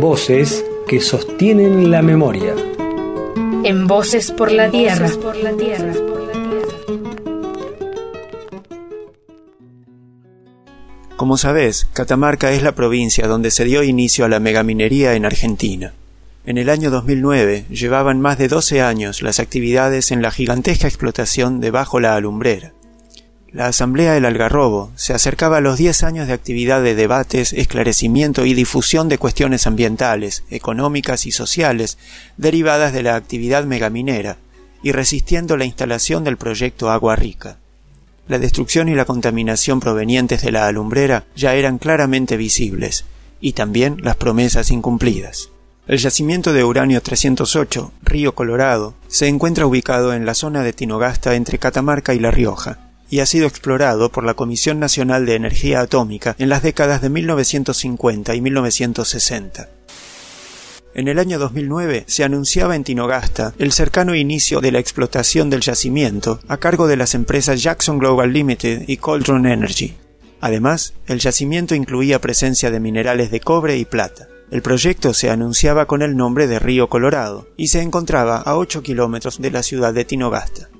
Voces que sostienen la memoria. En Voces por la Tierra. Como sabés, Catamarca es la provincia donde se dio inicio a la megaminería en Argentina. En el año 2009 llevaban más de 12 años las actividades en la gigantesca explotación debajo la alumbrera. La Asamblea del Algarrobo se acercaba a los 10 años de actividad de debates, esclarecimiento y difusión de cuestiones ambientales, económicas y sociales derivadas de la actividad megaminera y resistiendo la instalación del proyecto Agua Rica. La destrucción y la contaminación provenientes de la alumbrera ya eran claramente visibles, y también las promesas incumplidas. El yacimiento de uranio 308, Río Colorado, se encuentra ubicado en la zona de Tinogasta entre Catamarca y La Rioja, y ha sido explorado por la Comisión Nacional de Energía Atómica en las décadas de 1950 y 1960. En el año 2009 se anunciaba en Tinogasta el cercano inicio de la explotación del yacimiento a cargo de las empresas Jackson Global Limited y Coldron Energy. Además, el yacimiento incluía presencia de minerales de cobre y plata. El proyecto se anunciaba con el nombre de Río Colorado y se encontraba a 8 kilómetros de la ciudad de Tinogasta.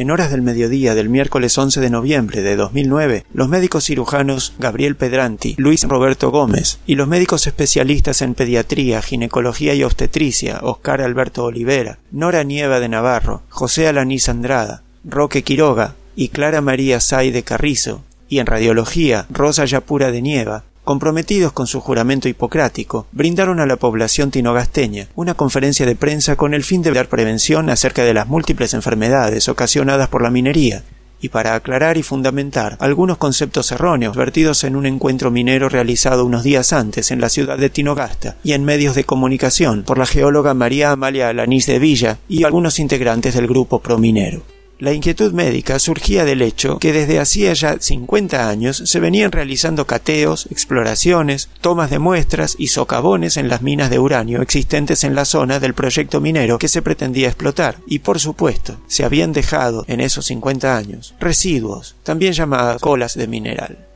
En horas del mediodía del miércoles 11 de noviembre de 2009, los médicos cirujanos Gabriel Pedranti, Luis Roberto Gómez y los médicos especialistas en pediatría, ginecología y obstetricia, Oscar Alberto Olivera, Nora Nieva de Navarro, José Alanís Andrada, Roque Quiroga y Clara María Say de Carrizo, y en radiología Rosa Yapura de Nieva, comprometidos con su juramento hipocrático, brindaron a la población tinogasteña una conferencia de prensa con el fin de dar prevención acerca de las múltiples enfermedades ocasionadas por la minería y para aclarar y fundamentar algunos conceptos erróneos vertidos en un encuentro minero realizado unos días antes en la ciudad de Tinogasta y en medios de comunicación por la geóloga María Amalia Alanís de Villa y algunos integrantes del grupo prominero. La inquietud médica surgía del hecho que desde hacía ya 50 años se venían realizando cateos, exploraciones, tomas de muestras y socavones en las minas de uranio existentes en la zona del proyecto minero que se pretendía explotar, y por supuesto, se habían dejado en esos 50 años residuos, también llamadas colas de mineral.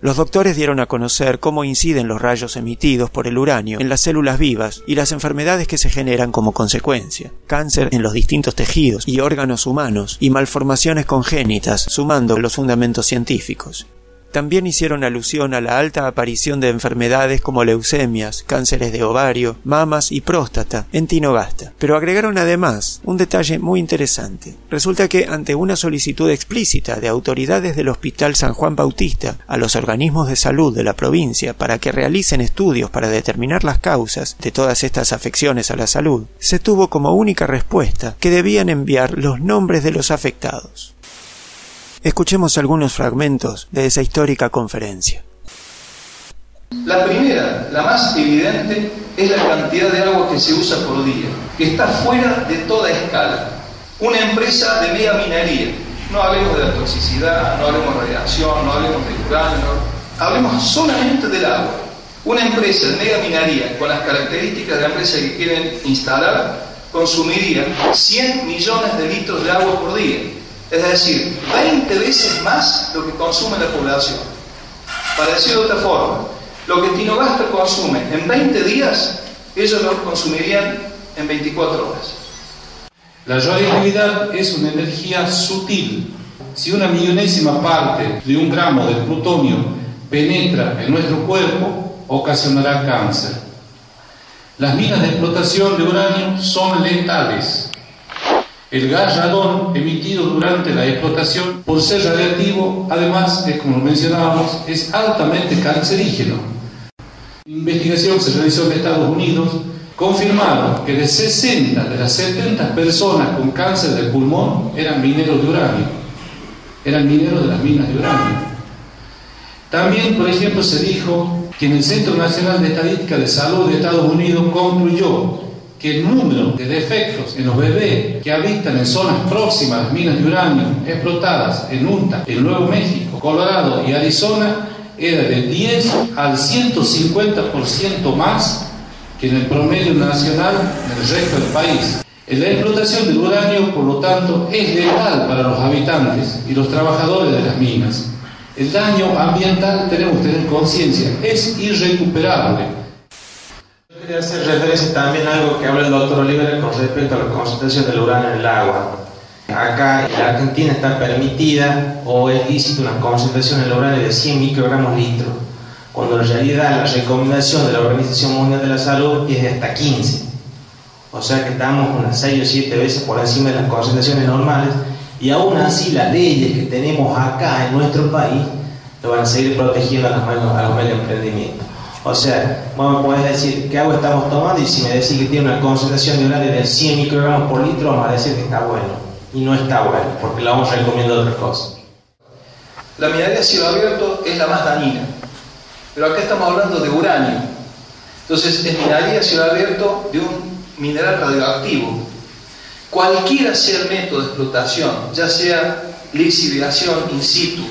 Los doctores dieron a conocer cómo inciden los rayos emitidos por el uranio en las células vivas y las enfermedades que se generan como consecuencia, cáncer en los distintos tejidos y órganos humanos y malformaciones congénitas, sumando los fundamentos científicos. También hicieron alusión a la alta aparición de enfermedades como leucemias, cánceres de ovario, mamas y próstata en Tinogasta. Pero agregaron además un detalle muy interesante. Resulta que ante una solicitud explícita de autoridades del Hospital San Juan Bautista a los organismos de salud de la provincia para que realicen estudios para determinar las causas de todas estas afecciones a la salud, se tuvo como única respuesta que debían enviar los nombres de los afectados. Escuchemos algunos fragmentos de esa histórica conferencia. La primera, la más evidente, es la cantidad de agua que se usa por día, que está fuera de toda escala. Una empresa de mega minería, no hablemos de la toxicidad, no hablemos de radiación, no hablemos de uranio, hablemos solamente del agua. Una empresa de mega minería con las características de la empresa que quieren instalar consumiría 100 millones de litros de agua por día es decir, 20 veces más lo que consume la población. Para decirlo de otra forma, lo que Tinogasta consume en 20 días, ellos lo consumirían en 24 horas. La radioactividad es una energía sutil. Si una millonésima parte de un gramo de plutonio penetra en nuestro cuerpo, ocasionará cáncer. Las minas de explotación de uranio son letales. El gas radón emitido durante la explotación, por ser radiactivo, además, como mencionábamos, es altamente cancerígeno. Investigación se realizó en Estados Unidos, confirmaron que de 60 de las 70 personas con cáncer del pulmón eran mineros de uranio, eran mineros de las minas de uranio. También, por ejemplo, se dijo que en el Centro Nacional de Estadística de Salud de Estados Unidos concluyó que el número de defectos en los bebés que habitan en zonas próximas a las minas de uranio explotadas en Utah, en Nuevo México, Colorado y Arizona era de 10 al 150% más que en el promedio nacional del resto del país. La explotación del uranio, por lo tanto, es letal para los habitantes y los trabajadores de las minas. El daño ambiental, tenemos que tener conciencia, es irrecuperable Quería hacer referencia también a algo que habla el doctor Olivera con respecto a la concentración del uranio en el agua. Acá en la Argentina está permitida o es lícita una concentración del uranio de 100 microgramos litro, cuando en realidad la recomendación de la Organización Mundial de la Salud es de hasta 15. O sea que estamos unas 6 o 7 veces por encima de las concentraciones normales y aún así las leyes que tenemos acá en nuestro país lo van a seguir protegiendo a los a los medios de emprendimiento. O sea, vos me podés decir qué agua estamos tomando y si me decís que tiene una concentración de uranio de 100 microgramos por litro, vamos a decir que está bueno. Y no está bueno, porque la vamos recomiendo otra cosa. La minería a cielo abierto es la más dañina, pero acá estamos hablando de uranio. Entonces, es minería a cielo abierto de un mineral radioactivo. Cualquiera sea método de explotación, ya sea lixiviación in situ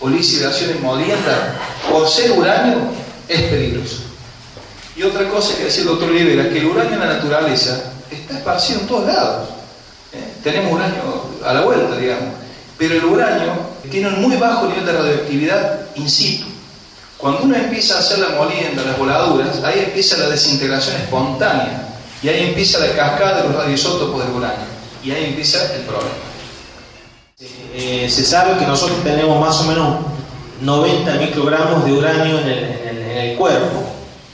o lixiviación en molienda, por ser uranio, es peligroso. Y otra cosa que decía el doctor Rivera, que el uranio en la naturaleza está esparcido en todos lados. ¿eh? Tenemos uranio a la vuelta, digamos. Pero el uranio tiene un muy bajo nivel de radioactividad in situ. Cuando uno empieza a hacer la molienda, las voladuras, ahí empieza la desintegración espontánea. Y ahí empieza la cascada de los radioisótopos del uranio. Y ahí empieza el problema. Eh, se sabe que nosotros tenemos más o menos 90 microgramos de uranio en el, en el, en el cuerpo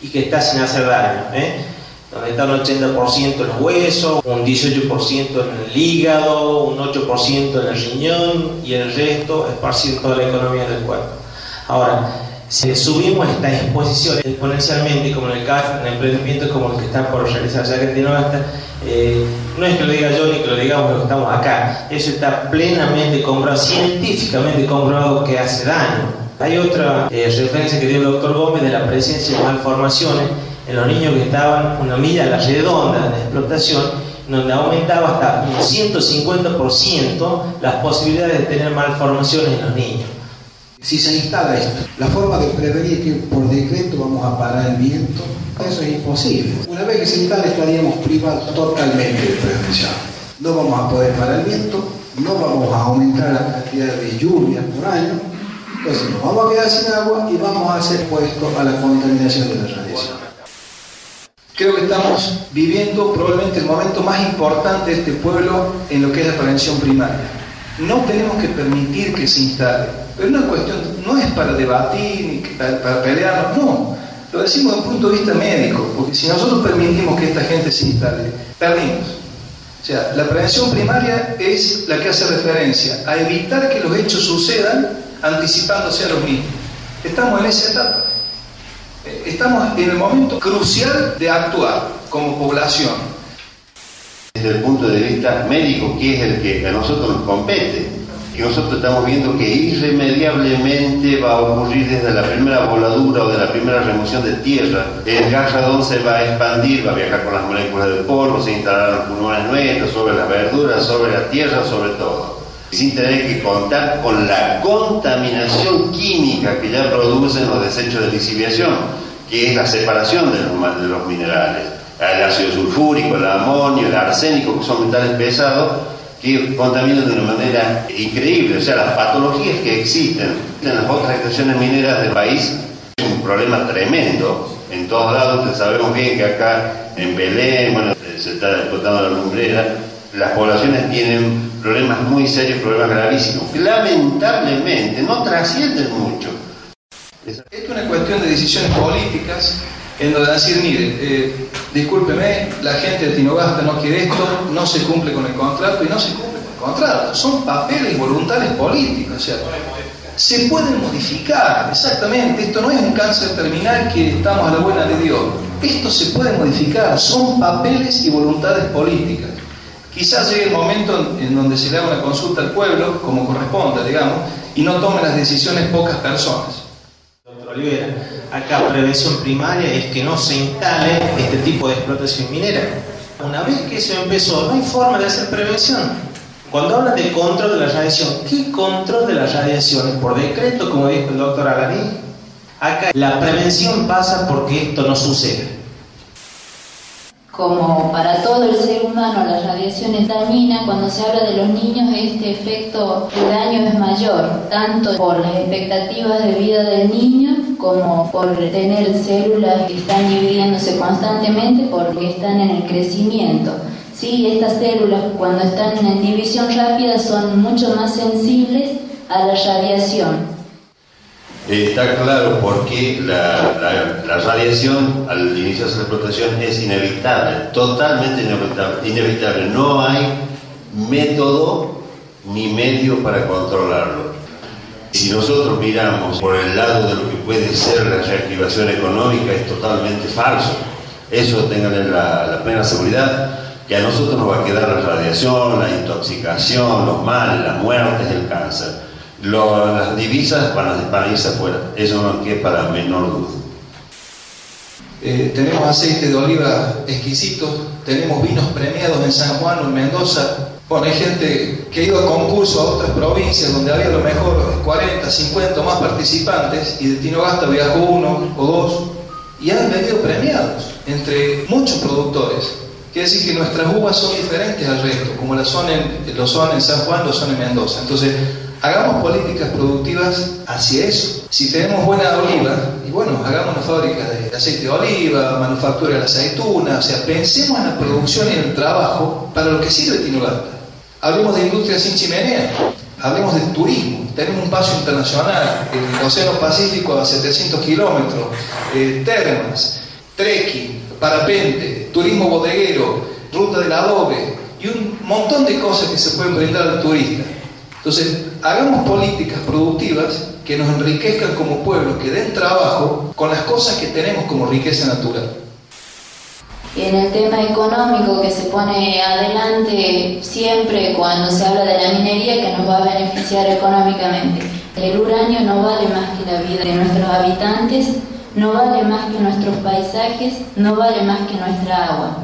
y que está sin hacer daño. ¿eh? Donde está un 80% en los huesos, un 18% en el hígado, un 8% en el riñón y el resto esparcido en toda la economía del cuerpo. Ahora, si subimos esta exposición exponencialmente, como en el caso en emprendimientos como el que está por realizarse acá en Novasta, eh, no es que lo diga yo ni que lo digamos los que estamos acá, eso está plenamente comprobado, científicamente comprobado que hace daño. Hay otra eh, referencia que dio el doctor Gómez de la presencia de malformaciones en los niños que estaban una milla a la redonda de explotación, donde aumentaba hasta un 150% las posibilidades de tener malformaciones en los niños. Si se instala esto, la forma de prevenir que por decreto vamos a parar el viento, eso es imposible. Una vez que se instala estaríamos privados totalmente de prevención. No vamos a poder parar el viento, no vamos a aumentar la cantidad de lluvia por año, entonces nos vamos a quedar sin agua y vamos a ser puestos a la contaminación de la radiación. Creo que estamos viviendo probablemente el momento más importante de este pueblo en lo que es la prevención primaria. No tenemos que permitir que se instale. Pero una cuestión no es para debatir para pelearnos, no. Lo decimos desde un punto de vista médico, porque si nosotros permitimos que esta gente se instale, perdimos. O sea, la prevención primaria es la que hace referencia a evitar que los hechos sucedan anticipándose a los mismos. Estamos en esa etapa. Estamos en el momento crucial de actuar como población. Desde el punto de vista médico, que es el que a nosotros nos compete, que nosotros estamos viendo que irremediablemente va a ocurrir desde la primera voladura o de la primera remoción de tierra. El gas radón se va a expandir, va a viajar con las moléculas del polvo, se instalarán los pulmones nuestros, sobre las verduras, sobre la tierra, sobre todo. Sin tener que contar con la contaminación química que ya producen los desechos de lisiviación, que es la separación de los, de los minerales. El ácido sulfúrico, el amonio, el arsénico, que son metales pesados, que contaminan de una manera increíble. O sea, las patologías que existen en las otras extracciones mineras del país es un problema tremendo. En todos lados, sabemos bien que acá en Belén, bueno, se está explotando la lumbrera, las poblaciones tienen problemas muy serios, problemas gravísimos. Lamentablemente, no trascienden mucho. Es una cuestión de decisiones políticas en donde decir, mire, eh, discúlpeme, la gente de Tinogasta no quiere esto, no se cumple con el contrato y no se cumple con el contrato. Son papeles voluntarios políticos, o sea, se pueden modificar, exactamente. Esto no es un cáncer terminal que estamos a la buena de Dios. Esto se puede modificar, son papeles y voluntades políticas. Quizás llegue el momento en donde se le haga una consulta al pueblo, como corresponda, digamos, y no tomen las decisiones pocas personas. Acá prevención primaria es que no se instale este tipo de explotación minera. Una vez que eso empezó, no hay forma de hacer prevención. Cuando hablan de control de la radiación, ¿qué control de la radiación? ¿Por decreto, como dijo el doctor Alaní? Acá la prevención pasa porque esto no sucede. Como para todo el ser humano la radiación es dañina, cuando se habla de los niños este efecto de daño es mayor, tanto por las expectativas de vida del niño como por tener células que están dividiéndose constantemente porque están en el crecimiento. Sí, estas células cuando están en división rápida son mucho más sensibles a la radiación. Está claro por qué la, la, radiación al iniciarse la explotación es inevitable, totalmente inevitable, inevitable. No hay método ni medio para controlarlo. Si nosotros miramos por el lado de lo que puede ser la reactivación económica, es totalmente falso. Eso tengan la, la plena seguridad que a nosotros nos va a quedar la radiación, la intoxicación, los males, las muertes, el cáncer las divisas van a, irse afuera, eso no quepa la menor duda. Eh, tenemos aceite de oliva exquisito, tenemos vinos premiados en San Juan o en Mendoza. Bueno, hay gente que ha ido a concursos a otras provincias donde había a lo mejor 40, 50 más participantes y de Tinogasta viajó uno o dos y han venido premiados entre muchos productores. Quiere decir que nuestras uvas son diferentes al resto, como lo son en, lo son en San Juan, lo son en Mendoza. Entonces, Hagamos políticas productivas hacia eso. Si tenemos buena oliva, y bueno, hagamos una fábrica de aceite de oliva, manufactura de la aceituna, o sea, pensemos en la producción y en el trabajo para lo que sirve Tinogasta. Hablemos de industria sin chimenea, hablemos de turismo, tenemos un paso internacional, el Océano Pacífico a 700 kilómetros, eh, termas, trekking, parapente, turismo bodeguero, ruta del adobe y un montón de cosas que se pueden brindar al turista. Entonces, hagamos políticas productivas que nos enriquezcan como pueblo, que den trabajo con las cosas que tenemos como riqueza natural. Y en el tema económico que se pone adelante siempre cuando se habla de la minería que nos va a beneficiar económicamente. El uranio no vale más que la vida de nuestros habitantes, no vale más que nuestros paisajes, no vale más que nuestra agua.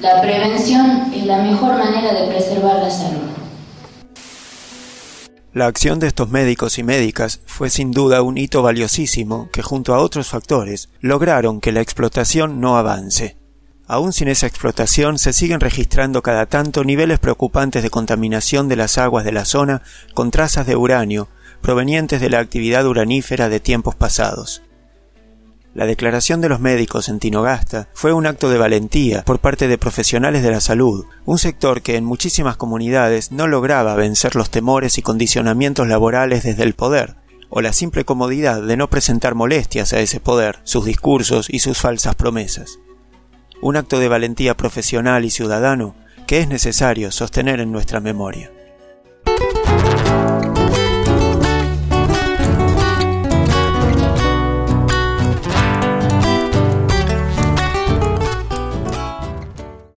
La prevención es la mejor manera de preservar la salud. La acción de estos médicos y médicas fue sin duda un hito valiosísimo que junto a otros factores lograron que la explotación no avance. Aún sin esa explotación se siguen registrando cada tanto niveles preocupantes de contaminación de las aguas de la zona con trazas de uranio provenientes de la actividad uranífera de tiempos pasados. La declaración de los médicos en Tinogasta fue un acto de valentía por parte de profesionales de la salud, un sector que en muchísimas comunidades no lograba vencer los temores y condicionamientos laborales desde el poder, o la simple comodidad de no presentar molestias a ese poder, sus discursos y sus falsas promesas. Un acto de valentía profesional y ciudadano que es necesario sostener en nuestra memoria.